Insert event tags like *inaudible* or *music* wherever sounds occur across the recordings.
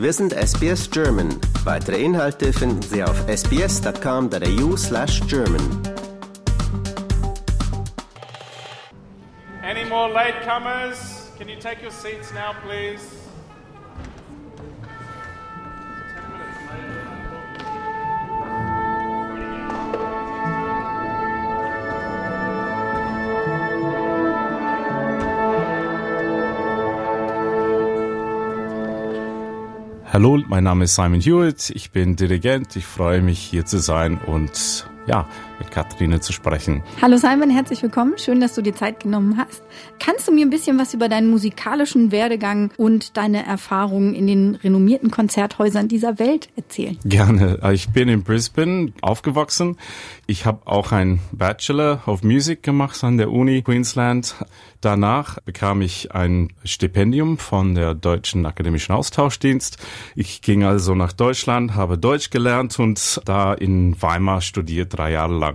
Wir sind SBS German. Weitere Inhalte finden Sie auf sbs.com.au slash German. Any more latecomers? Can you take your seats now, please? Hallo, mein Name ist Simon Hewitt, ich bin Dirigent, ich freue mich hier zu sein. Und ja, mit Katharine zu sprechen. Hallo Simon, herzlich willkommen. Schön, dass du dir Zeit genommen hast. Kannst du mir ein bisschen was über deinen musikalischen Werdegang und deine Erfahrungen in den renommierten Konzerthäusern dieser Welt erzählen? Gerne. Ich bin in Brisbane aufgewachsen. Ich habe auch ein Bachelor of Music gemacht an der Uni Queensland. Danach bekam ich ein Stipendium von der Deutschen Akademischen Austauschdienst. Ich ging also nach Deutschland, habe Deutsch gelernt und da in Weimar studiert, drei Jahre lang.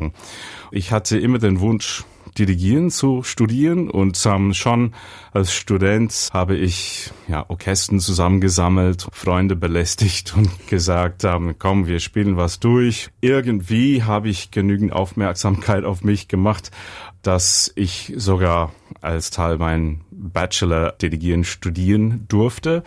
Ich hatte immer den Wunsch, Dirigieren zu studieren und ähm, schon als Student habe ich ja Orchestern zusammengesammelt, Freunde belästigt und *laughs* gesagt, ähm, komm, wir spielen was durch. Irgendwie habe ich genügend Aufmerksamkeit auf mich gemacht, dass ich sogar als Teil mein Bachelor dirigieren studieren durfte.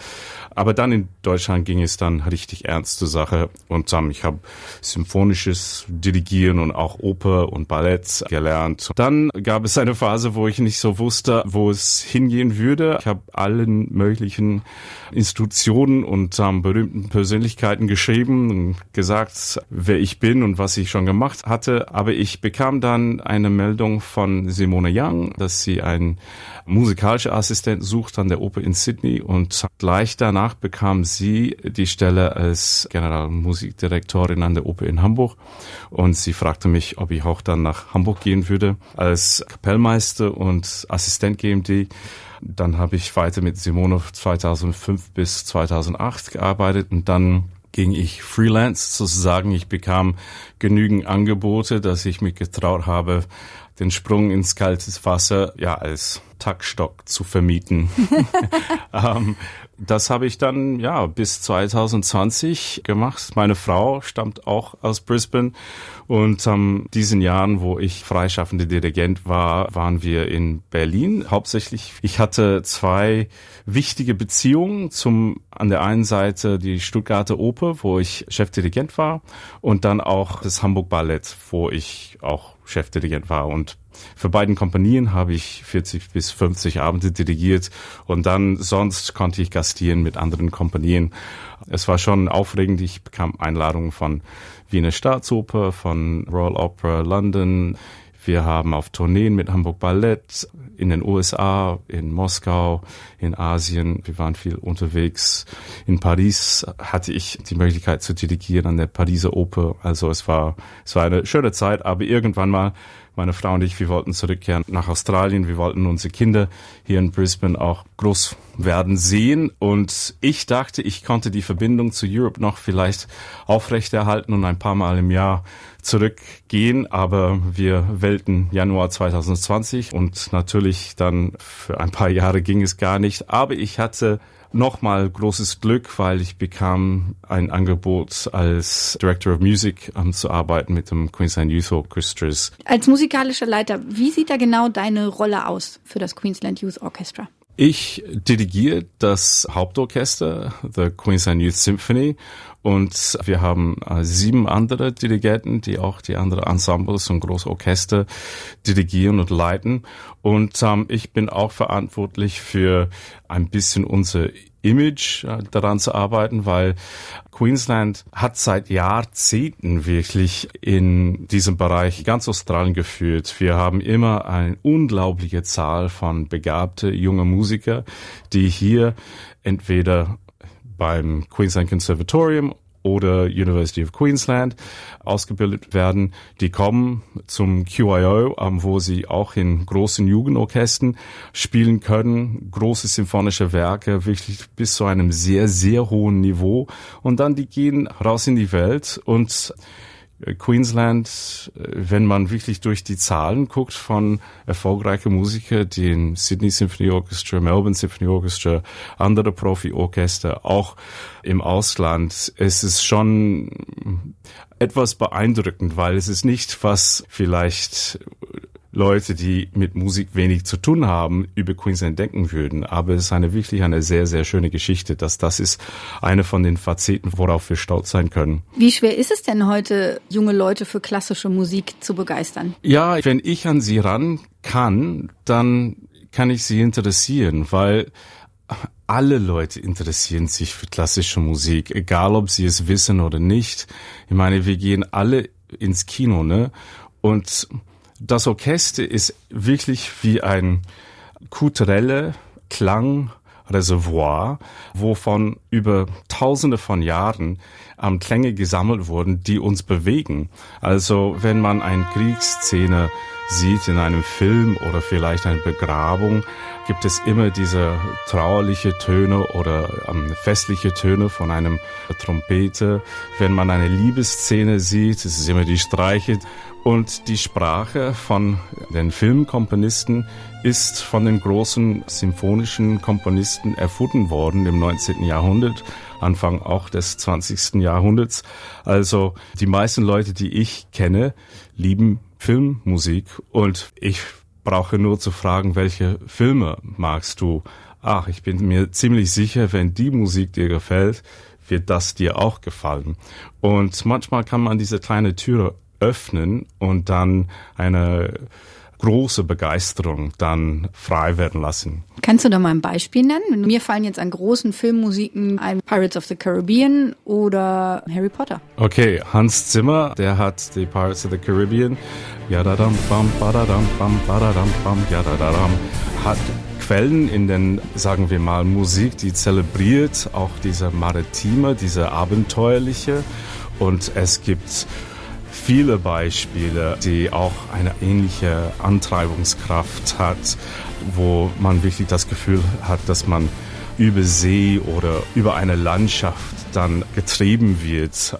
Aber dann in Deutschland ging es dann richtig ernst zur Sache und ähm, ich habe symphonisches Dirigieren und auch Oper und Ballett gelernt. Dann gab es eine Phase, wo ich nicht so wusste, wo es hingehen würde. Ich habe allen möglichen Institutionen und ähm, berühmten Persönlichkeiten geschrieben und gesagt, wer ich bin und was ich schon gemacht hatte. Aber ich bekam dann eine Meldung von Simone Young, dass sie einen musikalischen Assistent sucht an der Oper in Sydney und gleich danach bekam sie die Stelle als Generalmusikdirektorin an der Oper in Hamburg und sie fragte mich, ob ich auch dann nach Hamburg gehen würde als Kapellmeister und Assistent GMD. Dann habe ich weiter mit Simone 2005 bis 2008 gearbeitet und dann ging ich freelance sozusagen. Ich bekam genügend Angebote, dass ich mich getraut habe, den Sprung ins kalte Wasser ja als Taktstock zu vermieten. *laughs* *laughs* ähm, das habe ich dann ja bis 2020 gemacht. Meine Frau stammt auch aus Brisbane und ähm, diesen Jahren, wo ich freischaffende Dirigent war, waren wir in Berlin hauptsächlich. Ich hatte zwei wichtige Beziehungen zum an der einen Seite die Stuttgarter Oper, wo ich Chefdirigent war und dann auch das Hamburg Ballett, wo ich auch Chefdirigent war und für beiden Kompanien habe ich 40 bis 50 Abende dirigiert und dann sonst konnte ich gastieren mit anderen Kompanien. Es war schon aufregend. Ich bekam Einladungen von Wiener Staatsoper, von Royal Opera London. Wir haben auf Tourneen mit Hamburg Ballett in den USA, in Moskau, in Asien. Wir waren viel unterwegs. In Paris hatte ich die Möglichkeit zu dirigieren an der Pariser Oper. Also es war, es war eine schöne Zeit, aber irgendwann mal meine Frau und ich, wir wollten zurückkehren nach Australien. Wir wollten unsere Kinder hier in Brisbane auch groß werden sehen. Und ich dachte, ich konnte die Verbindung zu Europe noch vielleicht aufrechterhalten und ein paar Mal im Jahr zurückgehen. Aber wir wählten Januar 2020 und natürlich dann für ein paar Jahre ging es gar nicht. Aber ich hatte nochmal großes Glück, weil ich bekam ein Angebot als Director of Music um, zu arbeiten mit dem Queensland Youth Orchestras. Als musikalischer Leiter, wie sieht da genau deine Rolle aus für das Queensland Youth Orchestra? Ich dirigiere das Hauptorchester, the Queensland Youth Symphony, und wir haben äh, sieben andere Dirigenten, die auch die anderen Ensembles und große Orchester dirigieren und leiten. Und ähm, ich bin auch verantwortlich für ein bisschen unser Image äh, daran zu arbeiten, weil Queensland hat seit Jahrzehnten wirklich in diesem Bereich ganz Australien geführt. Wir haben immer eine unglaubliche Zahl von begabte junge Musiker, die hier entweder beim Queensland Conservatorium oder University of Queensland ausgebildet werden. Die kommen zum QIO, wo sie auch in großen Jugendorchestern spielen können, große symphonische Werke, wirklich bis zu einem sehr, sehr hohen Niveau. Und dann die gehen raus in die Welt und Queensland, wenn man wirklich durch die Zahlen guckt von erfolgreichen Musikern, den Sydney Symphony Orchestra, Melbourne Symphony Orchestra, andere Profi-Orchester, auch im Ausland, es ist schon etwas beeindruckend, weil es ist nicht, was vielleicht Leute, die mit Musik wenig zu tun haben, über Queensland denken würden. Aber es ist eine wirklich eine sehr, sehr schöne Geschichte. Dass das ist eine von den Facetten, worauf wir stolz sein können. Wie schwer ist es denn heute, junge Leute für klassische Musik zu begeistern? Ja, wenn ich an sie ran kann, dann kann ich sie interessieren, weil alle Leute interessieren sich für klassische Musik, egal ob sie es wissen oder nicht. Ich meine, wir gehen alle ins Kino, ne? Und das Orchester ist wirklich wie ein kulturelle Klangreservoir, wovon über Tausende von Jahren ähm, Klänge gesammelt wurden, die uns bewegen. Also wenn man eine Kriegsszene sieht in einem Film oder vielleicht eine Begrabung, gibt es immer diese trauerliche Töne oder ähm, festliche Töne von einem Trompete. Wenn man eine Liebesszene sieht, es ist immer die Streiche. Und die Sprache von den Filmkomponisten ist von den großen symphonischen Komponisten erfunden worden im 19. Jahrhundert, Anfang auch des 20. Jahrhunderts. Also die meisten Leute, die ich kenne, lieben Filmmusik und ich brauche nur zu fragen, welche Filme magst du? Ach, ich bin mir ziemlich sicher, wenn die Musik dir gefällt, wird das dir auch gefallen. Und manchmal kann man diese kleine Türe öffnen und dann eine große Begeisterung dann frei werden lassen. Kannst du da mal ein Beispiel nennen? Mir fallen jetzt an großen Filmmusiken ein Pirates of the Caribbean oder Harry Potter. Okay, Hans Zimmer, der hat die Pirates of the Caribbean, yadadam bam badadam bam badadam bam yadadam, hat Quellen in den, sagen wir mal, Musik, die zelebriert auch diese maritime, diese abenteuerliche und es gibt viele Beispiele, die auch eine ähnliche Antreibungskraft hat, wo man wirklich das Gefühl hat, dass man über See oder über eine Landschaft dann getrieben wird.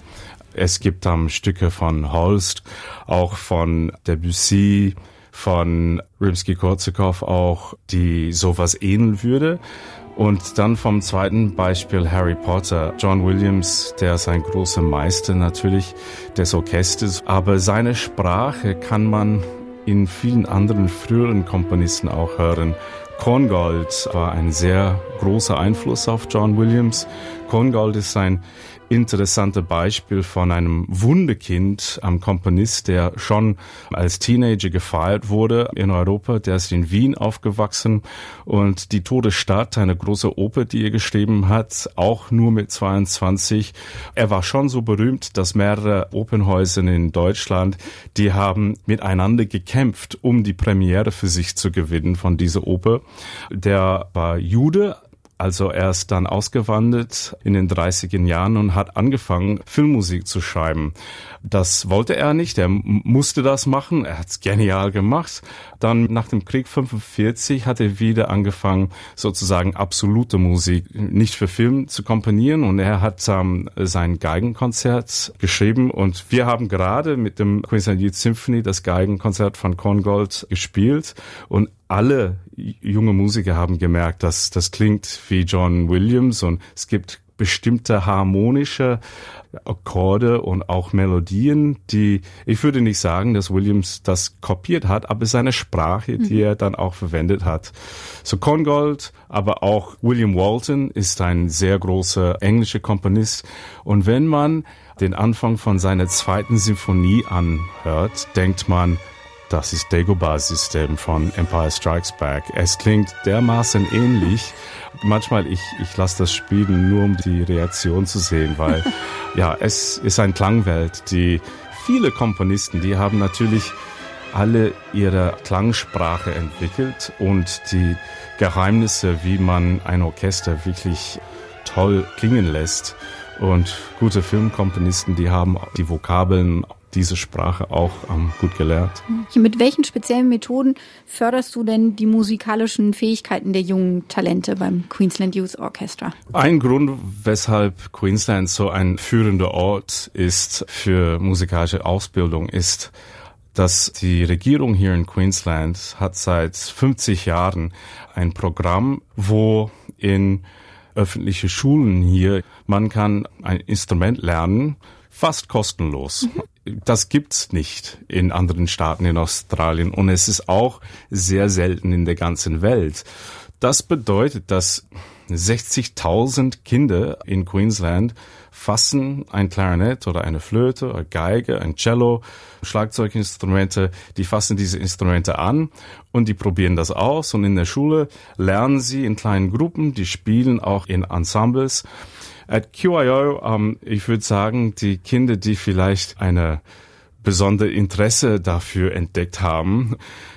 Es gibt dann Stücke von Holst, auch von Debussy, von Rimsky-Korsakov auch, die sowas ähneln würde. Und dann vom zweiten Beispiel Harry Potter. John Williams, der ist ein großer Meister natürlich des Orchesters, aber seine Sprache kann man in vielen anderen früheren Komponisten auch hören. Korngold war ein sehr großer Einfluss auf John Williams. Korngold ist ein interessante Beispiel von einem Wundekind am Komponist, der schon als Teenager gefeiert wurde in Europa. Der ist in Wien aufgewachsen und die Todesstadt, eine große Oper, die er geschrieben hat, auch nur mit 22. Er war schon so berühmt, dass mehrere Opernhäuser in Deutschland, die haben miteinander gekämpft, um die Premiere für sich zu gewinnen von dieser Oper. Der war Jude, also er ist dann ausgewandert in den 30er Jahren und hat angefangen, Filmmusik zu schreiben. Das wollte er nicht, er musste das machen, er hat's genial gemacht. Dann nach dem Krieg 45 hat er wieder angefangen, sozusagen absolute Musik nicht für Film zu komponieren und er hat ähm, sein Geigenkonzert geschrieben und wir haben gerade mit dem Queensland Youth Symphony das Geigenkonzert von Korngold gespielt und alle junge Musiker haben gemerkt, dass das klingt wie John Williams und es gibt bestimmte harmonische Akkorde und auch Melodien, die ich würde nicht sagen, dass Williams das kopiert hat, aber seine Sprache, die mhm. er dann auch verwendet hat. So Congold, aber auch William Walton ist ein sehr großer englischer Komponist und wenn man den Anfang von seiner zweiten Sinfonie anhört, denkt man, das ist Dagobah-System von Empire Strikes Back. Es klingt dermaßen ähnlich. Manchmal ich ich lasse das spielen nur um die Reaktion zu sehen, weil *laughs* ja es ist eine Klangwelt. Die viele Komponisten, die haben natürlich alle ihre Klangsprache entwickelt und die Geheimnisse, wie man ein Orchester wirklich toll klingen lässt. Und gute Filmkomponisten, die haben die Vokabeln diese Sprache auch ähm, gut gelernt. Mit welchen speziellen Methoden förderst du denn die musikalischen Fähigkeiten der jungen Talente beim Queensland Youth Orchestra? Ein Grund, weshalb Queensland so ein führender Ort ist für musikalische Ausbildung, ist, dass die Regierung hier in Queensland hat seit 50 Jahren ein Programm, wo in öffentliche Schulen hier man kann ein Instrument lernen, fast kostenlos. Das gibt's nicht in anderen Staaten in Australien und es ist auch sehr selten in der ganzen Welt. Das bedeutet, dass 60.000 Kinder in Queensland fassen ein Klarinett oder eine Flöte, eine Geige, ein Cello, Schlagzeuginstrumente, die fassen diese Instrumente an und die probieren das aus und in der Schule lernen sie in kleinen Gruppen, die spielen auch in Ensembles. At QIO, ähm, ich würde sagen, die Kinder, die vielleicht eine besondere Interesse dafür entdeckt haben,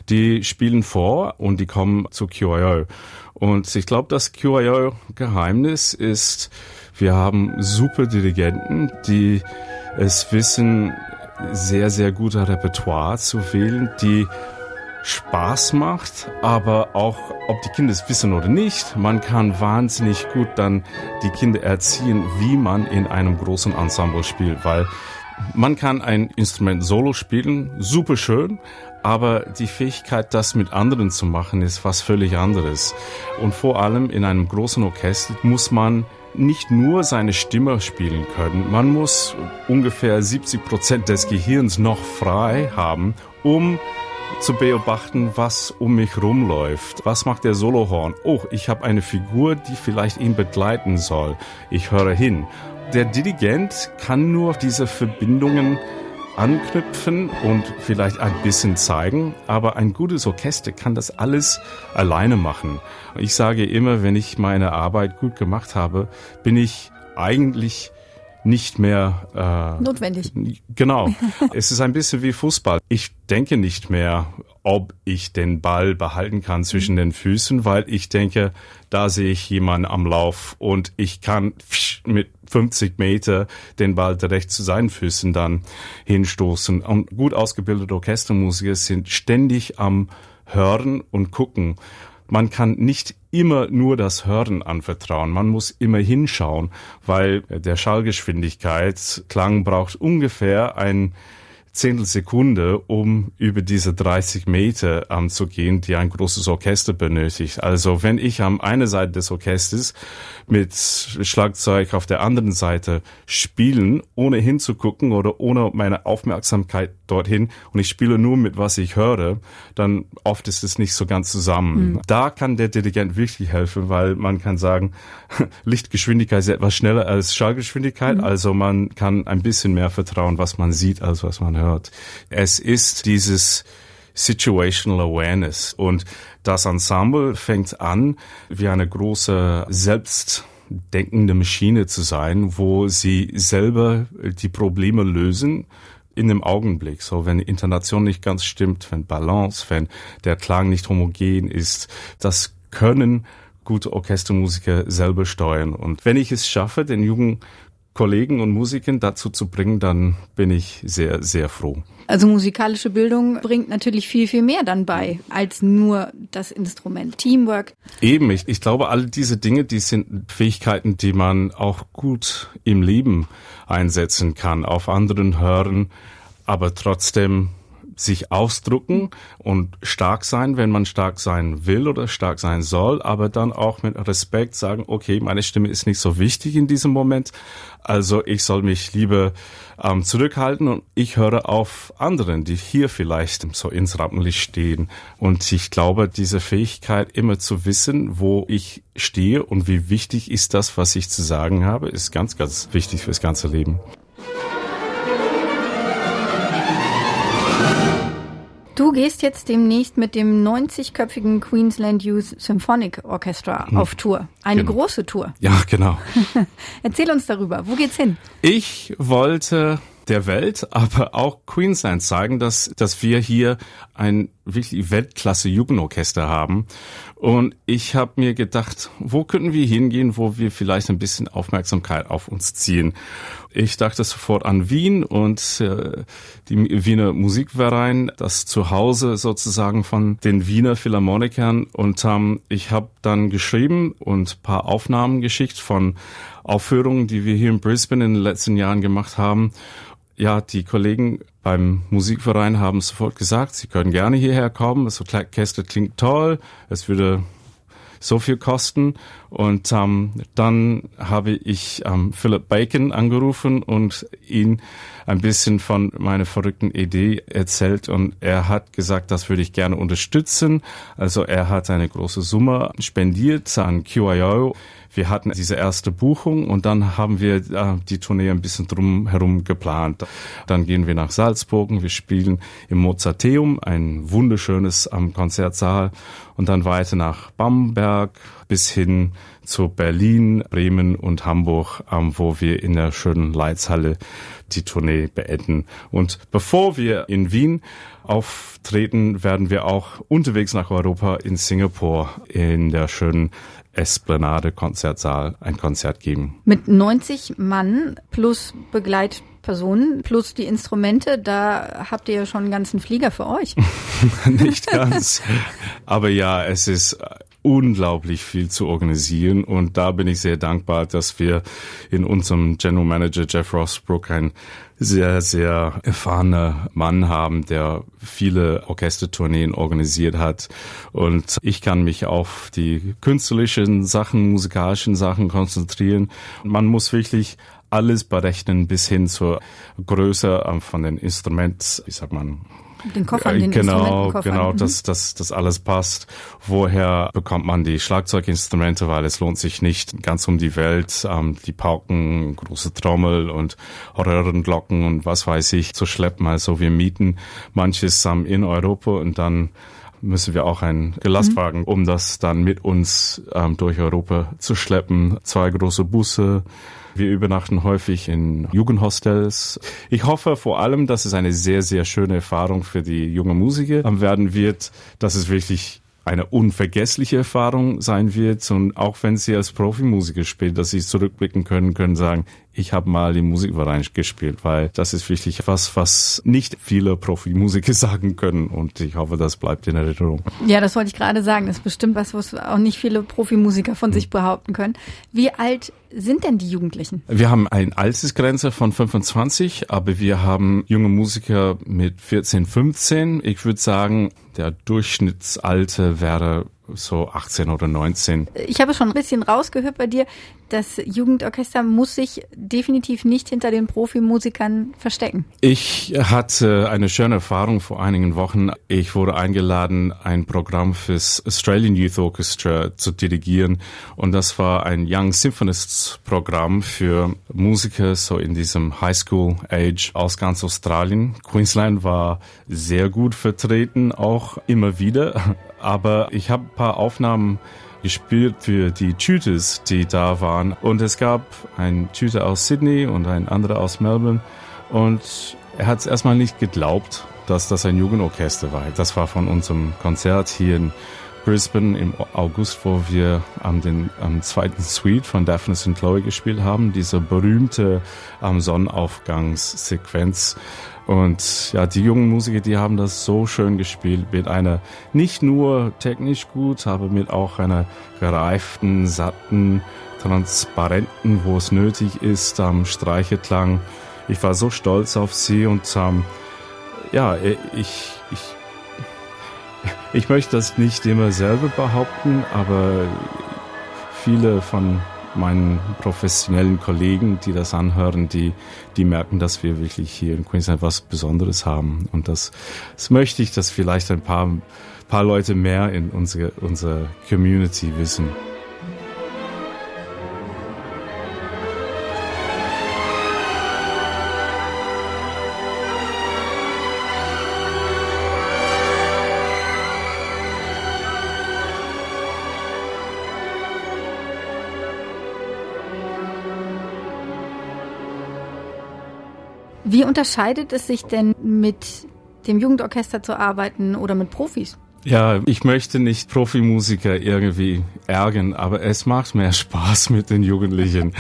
die spielen vor und die kommen zu QIO. Und ich glaube, das QIO-Geheimnis ist, wir haben super Dirigenten, die es wissen, sehr, sehr guter Repertoire zu wählen, die Spaß macht, aber auch, ob die Kinder es wissen oder nicht, man kann wahnsinnig gut dann die Kinder erziehen, wie man in einem großen Ensemble spielt, weil man kann ein Instrument solo spielen, super schön, aber die Fähigkeit, das mit anderen zu machen, ist was völlig anderes. Und vor allem in einem großen Orchester muss man nicht nur seine Stimme spielen können, man muss ungefähr 70 Prozent des Gehirns noch frei haben, um zu beobachten, was um mich rumläuft. Was macht der Solohorn? Oh, ich habe eine Figur, die vielleicht ihn begleiten soll. Ich höre hin. Der Dirigent kann nur diese Verbindungen anknüpfen und vielleicht ein bisschen zeigen, aber ein gutes Orchester kann das alles alleine machen. Ich sage immer, wenn ich meine Arbeit gut gemacht habe, bin ich eigentlich nicht mehr äh, notwendig. Genau. *laughs* es ist ein bisschen wie Fußball. Ich denke nicht mehr, ob ich den Ball behalten kann zwischen den Füßen, weil ich denke, da sehe ich jemanden am Lauf und ich kann mit 50 Meter den Ball direkt zu seinen Füßen dann hinstoßen. Und gut ausgebildete Orchestermusiker sind ständig am Hören und Gucken man kann nicht immer nur das Hören anvertrauen. Man muss immer hinschauen, weil der Schallgeschwindigkeit Klang braucht ungefähr ein Zehntelsekunde, um über diese 30 Meter ähm, zu gehen, die ein großes Orchester benötigt. Also wenn ich am eine Seite des Orchesters mit Schlagzeug auf der anderen Seite spielen, ohne hinzugucken oder ohne meine Aufmerksamkeit dorthin und ich spiele nur mit was ich höre, dann oft ist es nicht so ganz zusammen. Mhm. Da kann der Dirigent wirklich helfen, weil man kann sagen, *laughs* Lichtgeschwindigkeit ist etwas schneller als Schallgeschwindigkeit, mhm. also man kann ein bisschen mehr vertrauen, was man sieht, als was man hört. Es ist dieses Situational Awareness und das Ensemble fängt an, wie eine große selbstdenkende Maschine zu sein, wo sie selber die Probleme lösen in dem Augenblick. So, wenn die Intonation nicht ganz stimmt, wenn Balance, wenn der Klang nicht homogen ist, das können gute Orchestermusiker selber steuern. Und wenn ich es schaffe, den jungen Kollegen und Musikern dazu zu bringen, dann bin ich sehr, sehr froh. Also musikalische Bildung bringt natürlich viel, viel mehr dann bei, als nur das Instrument. Teamwork. Eben, ich, ich glaube, all diese Dinge, die sind Fähigkeiten, die man auch gut im Leben einsetzen kann, auf anderen hören, aber trotzdem sich ausdrucken und stark sein, wenn man stark sein will oder stark sein soll, aber dann auch mit Respekt sagen, okay, meine Stimme ist nicht so wichtig in diesem Moment, also ich soll mich lieber ähm, zurückhalten und ich höre auf anderen, die hier vielleicht so ins Rampenlicht stehen. Und ich glaube, diese Fähigkeit, immer zu wissen, wo ich stehe und wie wichtig ist das, was ich zu sagen habe, ist ganz, ganz wichtig fürs ganze Leben. Du gehst jetzt demnächst mit dem 90-köpfigen Queensland Youth Symphonic Orchestra hm. auf Tour. Eine genau. große Tour. Ja, genau. *laughs* Erzähl uns darüber. Wo geht's hin? Ich wollte der Welt, aber auch Queensland zeigen, dass, dass wir hier ein wirklich Weltklasse Jugendorchester haben. Und ich habe mir gedacht, wo könnten wir hingehen, wo wir vielleicht ein bisschen Aufmerksamkeit auf uns ziehen. Ich dachte sofort an Wien und äh, die Wiener Musikverein, das Zuhause sozusagen von den Wiener Philharmonikern. Und ähm, ich habe dann geschrieben und paar Aufnahmen geschickt von Aufführungen, die wir hier in Brisbane in den letzten Jahren gemacht haben. Ja, die Kollegen beim Musikverein haben sofort gesagt, sie können gerne hierher kommen. Das Orchester klingt toll. Es würde so viel kosten. Und ähm, dann habe ich ähm, Philip Bacon angerufen und ihn ein bisschen von meiner verrückten Idee erzählt und er hat gesagt, das würde ich gerne unterstützen. Also er hat eine große Summe spendiert an QIO wir hatten diese erste Buchung und dann haben wir äh, die Tournee ein bisschen drumherum geplant. Dann gehen wir nach Salzburg, wir spielen im Mozarteum, ein wunderschönes ähm, Konzertsaal und dann weiter nach Bamberg bis hin zu Berlin, Bremen und Hamburg, ähm, wo wir in der schönen Leitzhalle die Tournee beenden. Und bevor wir in Wien auftreten, werden wir auch unterwegs nach Europa in Singapur in der schönen Esplanade Konzertsaal ein Konzert geben. Mit 90 Mann plus Begleitpersonen plus die Instrumente, da habt ihr ja schon einen ganzen Flieger für euch. *laughs* Nicht ganz. Aber ja, es ist unglaublich viel zu organisieren und da bin ich sehr dankbar, dass wir in unserem General Manager Jeff Rossbrook ein sehr, sehr erfahrener Mann haben, der viele Orchestertourneen organisiert hat. Und ich kann mich auf die künstlerischen Sachen, musikalischen Sachen konzentrieren. Man muss wirklich alles berechnen bis hin zur Größe ähm, von den Instruments, wie sagt man, den Koffer, den genau, genau, mhm. dass, dass das alles passt. Woher bekommt man die Schlagzeuginstrumente, weil es lohnt sich nicht ganz um die Welt, ähm, die Pauken, große Trommel und Röhrenglocken und was weiß ich zu schleppen. Also wir mieten manches ähm, in Europa und dann müssen wir auch einen Gelastwagen, mhm. um das dann mit uns ähm, durch Europa zu schleppen. Zwei große Busse, wir übernachten häufig in Jugendhostels. Ich hoffe vor allem, dass es eine sehr, sehr schöne Erfahrung für die junge Musiker werden wird, dass es wirklich eine unvergessliche Erfahrung sein wird und auch wenn sie als Profimusiker spielt, dass sie zurückblicken können, können sagen, ich habe mal im Musikverein gespielt, weil das ist wirklich was, was nicht viele Profimusiker *laughs* sagen können und ich hoffe, das bleibt in Erinnerung. Ja, das wollte ich gerade sagen. Das ist bestimmt was, was auch nicht viele Profimusiker von sich behaupten können. Wie alt sind denn die Jugendlichen? Wir haben eine Altersgrenze von 25, aber wir haben junge Musiker mit 14, 15. Ich würde sagen, der Durchschnittsalter wäre so 18 oder 19. Ich habe schon ein bisschen rausgehört bei dir, das Jugendorchester muss sich definitiv nicht hinter den Profimusikern verstecken. Ich hatte eine schöne Erfahrung vor einigen Wochen. Ich wurde eingeladen, ein Programm fürs Australian Youth Orchestra zu dirigieren und das war ein Young Symphonists Programm für Musiker so in diesem High School Age aus ganz Australien. Queensland war sehr gut vertreten, auch immer wieder. Aber ich habe ein paar Aufnahmen gespielt für die Tutors, die da waren. Und es gab einen Tutor aus Sydney und ein anderer aus Melbourne. Und er hat es erstmal nicht geglaubt, dass das ein Jugendorchester war. Das war von unserem Konzert hier in Brisbane im August, wo wir am, den, am zweiten Suite von Daphne St. Chloe gespielt haben. Diese berühmte am Sonnenaufgangssequenz. Und ja, die jungen Musiker, die haben das so schön gespielt mit einer nicht nur technisch gut, aber mit auch einer gereiften, satten, transparenten, wo es nötig ist, am Streicheklang. Ich war so stolz auf sie und ähm, ja, ich, ich, *laughs* ich möchte das nicht immer selber behaupten, aber viele von meinen professionellen Kollegen, die das anhören, die, die merken, dass wir wirklich hier in Queensland was Besonderes haben. Und das, das möchte ich, dass vielleicht ein paar, paar Leute mehr in unsere, unsere Community wissen. Unterscheidet es sich denn mit dem Jugendorchester zu arbeiten oder mit Profis? Ja, ich möchte nicht Profimusiker irgendwie ärgern, aber es macht mehr *laughs* Spaß mit den Jugendlichen.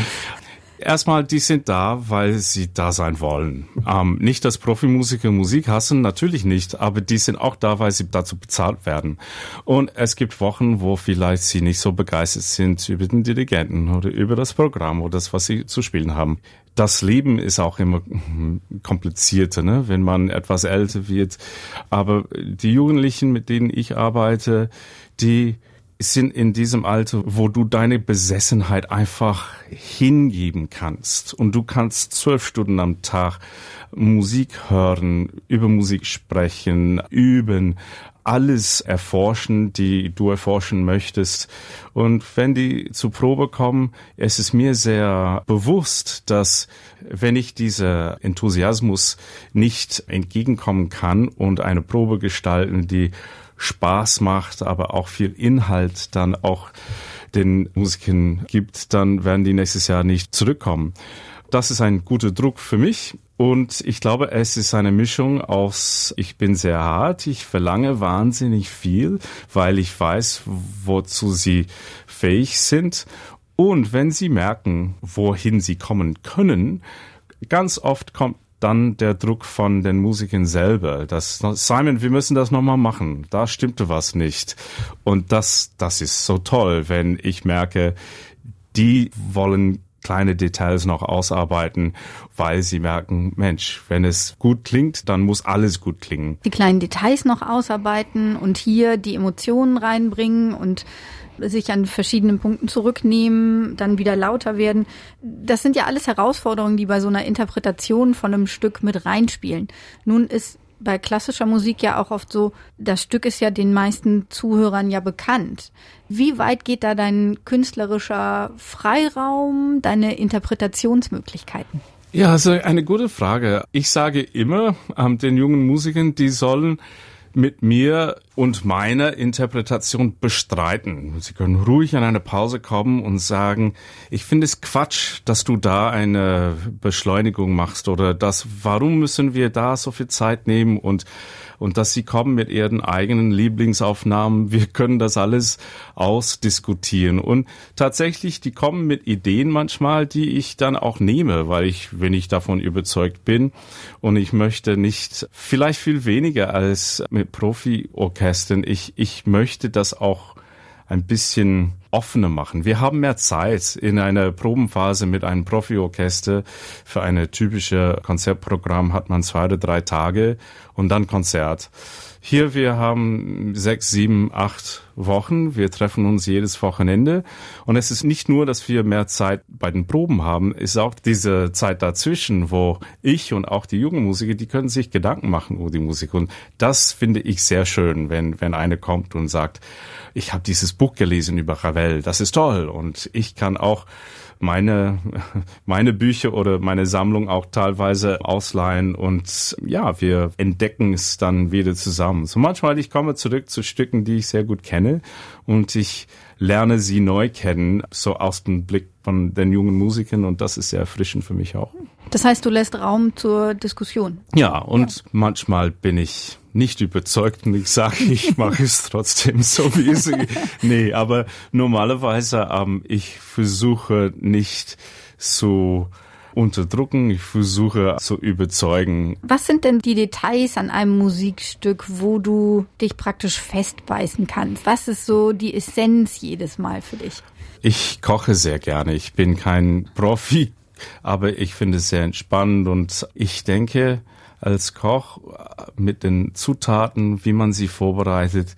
Erstmal, die sind da, weil sie da sein wollen. Ähm, nicht, dass Profimusiker Musik hassen, natürlich nicht, aber die sind auch da, weil sie dazu bezahlt werden. Und es gibt Wochen, wo vielleicht sie nicht so begeistert sind über den Dirigenten oder über das Programm oder das, was sie zu spielen haben. Das Leben ist auch immer *laughs* komplizierter, ne? wenn man etwas älter wird. Aber die Jugendlichen, mit denen ich arbeite, die sind in diesem Alter, wo du deine Besessenheit einfach hingeben kannst. Und du kannst zwölf Stunden am Tag Musik hören, über Musik sprechen, üben, alles erforschen, die du erforschen möchtest. Und wenn die zur Probe kommen, es ist mir sehr bewusst, dass wenn ich dieser Enthusiasmus nicht entgegenkommen kann und eine Probe gestalten, die Spaß macht, aber auch viel Inhalt dann auch den Musikern gibt, dann werden die nächstes Jahr nicht zurückkommen. Das ist ein guter Druck für mich. Und ich glaube, es ist eine Mischung aus, ich bin sehr hart, ich verlange wahnsinnig viel, weil ich weiß, wozu sie fähig sind. Und wenn sie merken, wohin sie kommen können, ganz oft kommt dann der Druck von den Musikern selber. Das, Simon, wir müssen das nochmal machen. Da stimmte was nicht. Und das, das ist so toll, wenn ich merke, die wollen kleine Details noch ausarbeiten, weil sie merken, Mensch, wenn es gut klingt, dann muss alles gut klingen. Die kleinen Details noch ausarbeiten und hier die Emotionen reinbringen und sich an verschiedenen Punkten zurücknehmen, dann wieder lauter werden. Das sind ja alles Herausforderungen, die bei so einer Interpretation von einem Stück mit reinspielen. Nun ist bei klassischer Musik ja auch oft so, das Stück ist ja den meisten Zuhörern ja bekannt. Wie weit geht da dein künstlerischer Freiraum, deine Interpretationsmöglichkeiten? Ja, also eine gute Frage. Ich sage immer ähm, den jungen Musikern, die sollen mit mir und meiner Interpretation bestreiten. Sie können ruhig an eine Pause kommen und sagen, ich finde es Quatsch, dass du da eine Beschleunigung machst oder das, warum müssen wir da so viel Zeit nehmen und und dass sie kommen mit ihren eigenen Lieblingsaufnahmen. Wir können das alles ausdiskutieren. Und tatsächlich, die kommen mit Ideen manchmal, die ich dann auch nehme, weil ich, wenn ich davon überzeugt bin und ich möchte nicht, vielleicht viel weniger als mit Profi-Orchestern, ich, ich möchte das auch ein bisschen offener machen. Wir haben mehr Zeit in einer Probenphase mit einem Profi-Orchester. Für eine typische Konzertprogramm hat man zwei oder drei Tage und dann Konzert. Hier, wir haben sechs, sieben, acht Wochen. Wir treffen uns jedes Wochenende. Und es ist nicht nur, dass wir mehr Zeit bei den Proben haben, ist auch diese Zeit dazwischen, wo ich und auch die jungen Musiker, die können sich Gedanken machen über die Musik. Und das finde ich sehr schön, wenn, wenn eine kommt und sagt, ich habe dieses Buch gelesen über Ravel, das ist toll. Und ich kann auch meine, *laughs* meine Bücher oder meine Sammlung auch teilweise ausleihen und ja, wir entdecken es dann wieder zusammen. So manchmal ich komme zurück zu Stücken, die ich sehr gut kenne und ich lerne sie neu kennen, so aus dem Blick von den jungen Musikern und das ist sehr erfrischend für mich auch. Das heißt, du lässt Raum zur Diskussion. Ja, und ja. manchmal bin ich nicht überzeugt und ich sage, *laughs* ich mache es trotzdem so wie es. Nee, aber normalerweise ähm, ich versuche nicht zu unterdrücken, ich versuche zu überzeugen. Was sind denn die Details an einem Musikstück, wo du dich praktisch festbeißen kannst? Was ist so die Essenz jedes Mal für dich? Ich koche sehr gerne. Ich bin kein Profi, aber ich finde es sehr entspannend und ich denke, als Koch mit den Zutaten, wie man sie vorbereitet,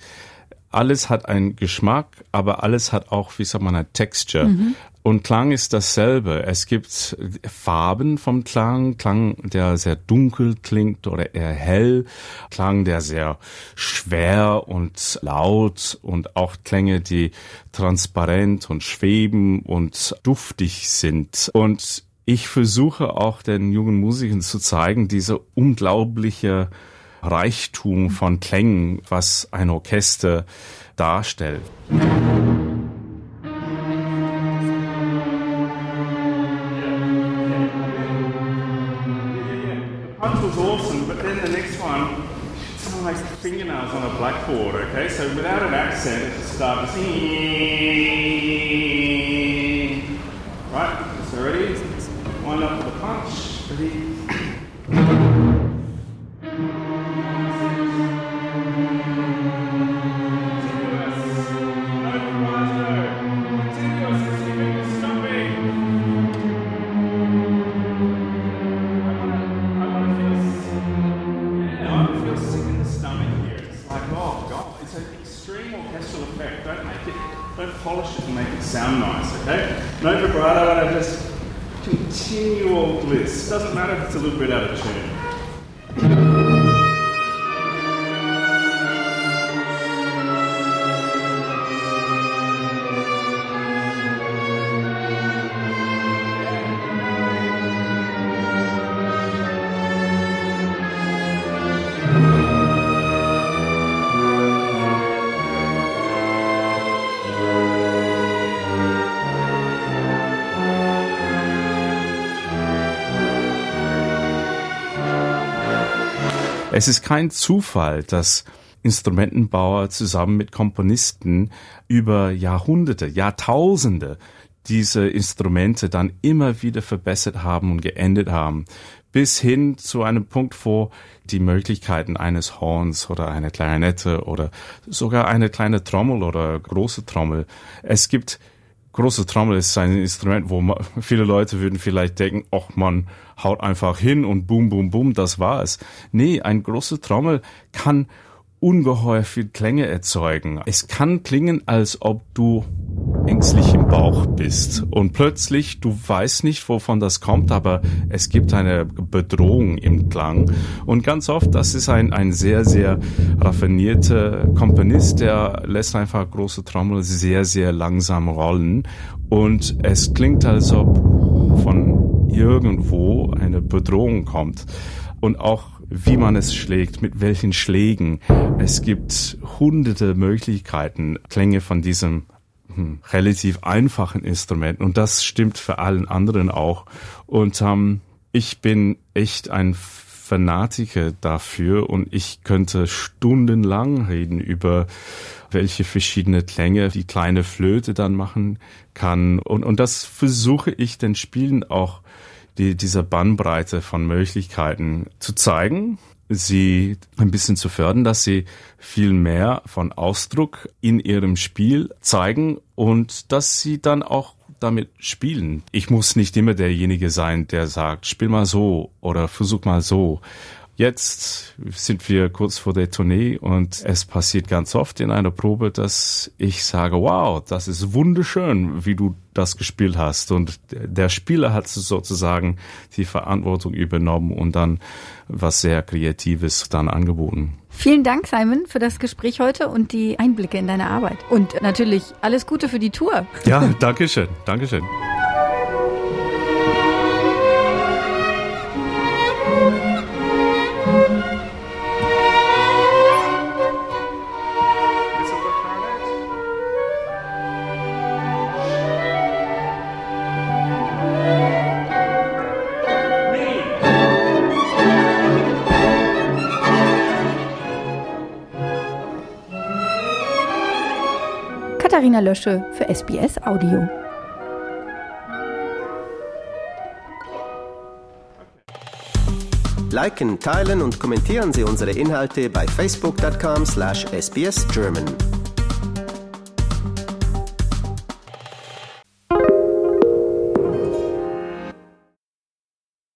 alles hat einen Geschmack, aber alles hat auch, wie sagt man, eine Texture. Mhm. Und Klang ist dasselbe. Es gibt Farben vom Klang, Klang, der sehr dunkel klingt oder eher hell, Klang, der sehr schwer und laut und auch Klänge, die transparent und schweben und duftig sind. Und ich versuche auch den jungen Musikern zu zeigen, diese unglaubliche Reichtum von Klängen, was ein Orchester darstellt. blackboard, okay? So without an accent, it starts. No vibrato, and just continual bliss. Doesn't matter if it's a little bit out of tune. Es ist kein Zufall, dass Instrumentenbauer zusammen mit Komponisten über Jahrhunderte, Jahrtausende diese Instrumente dann immer wieder verbessert haben und geändert haben, bis hin zu einem Punkt, wo die Möglichkeiten eines Horns oder einer Klarinette oder sogar eine kleine Trommel oder große Trommel. Es gibt große Trommel ist ein Instrument, wo ma- *laughs* viele Leute würden vielleicht denken, ach man haut einfach hin und boom, boom, boom, das war es. Nee, ein große Trommel kann ungeheuer viel Klänge erzeugen. Es kann klingen, als ob du ängstlich im Bauch bist und plötzlich du weißt nicht, wovon das kommt, aber es gibt eine Bedrohung im Klang. Und ganz oft, das ist ein, ein sehr, sehr raffinierter Komponist, der lässt einfach große Trommel sehr, sehr langsam rollen. Und es klingt, als ob von irgendwo eine Bedrohung kommt. Und auch wie man es schlägt, mit welchen Schlägen. Es gibt hunderte Möglichkeiten, Klänge von diesem relativ einfachen Instrument und das stimmt für allen anderen auch. Und ähm, ich bin echt ein Fanatiker dafür und ich könnte stundenlang reden über welche verschiedene Klänge die kleine Flöte dann machen kann. Und, und das versuche ich den Spielen auch die, dieser Bandbreite von Möglichkeiten zu zeigen, sie ein bisschen zu fördern, dass sie viel mehr von Ausdruck in ihrem Spiel zeigen und dass sie dann auch damit spielen. Ich muss nicht immer derjenige sein, der sagt, spiel mal so oder versuch mal so. Jetzt sind wir kurz vor der Tournee und es passiert ganz oft in einer Probe, dass ich sage, wow, das ist wunderschön, wie du das gespielt hast. Und der Spieler hat sozusagen die Verantwortung übernommen und dann was sehr Kreatives dann angeboten. Vielen Dank, Simon, für das Gespräch heute und die Einblicke in deine Arbeit. Und natürlich alles Gute für die Tour. Ja, danke schön, Katharina Lösche für SBS Audio. Liken, teilen und kommentieren Sie unsere Inhalte bei facebook.com/sbsgerman.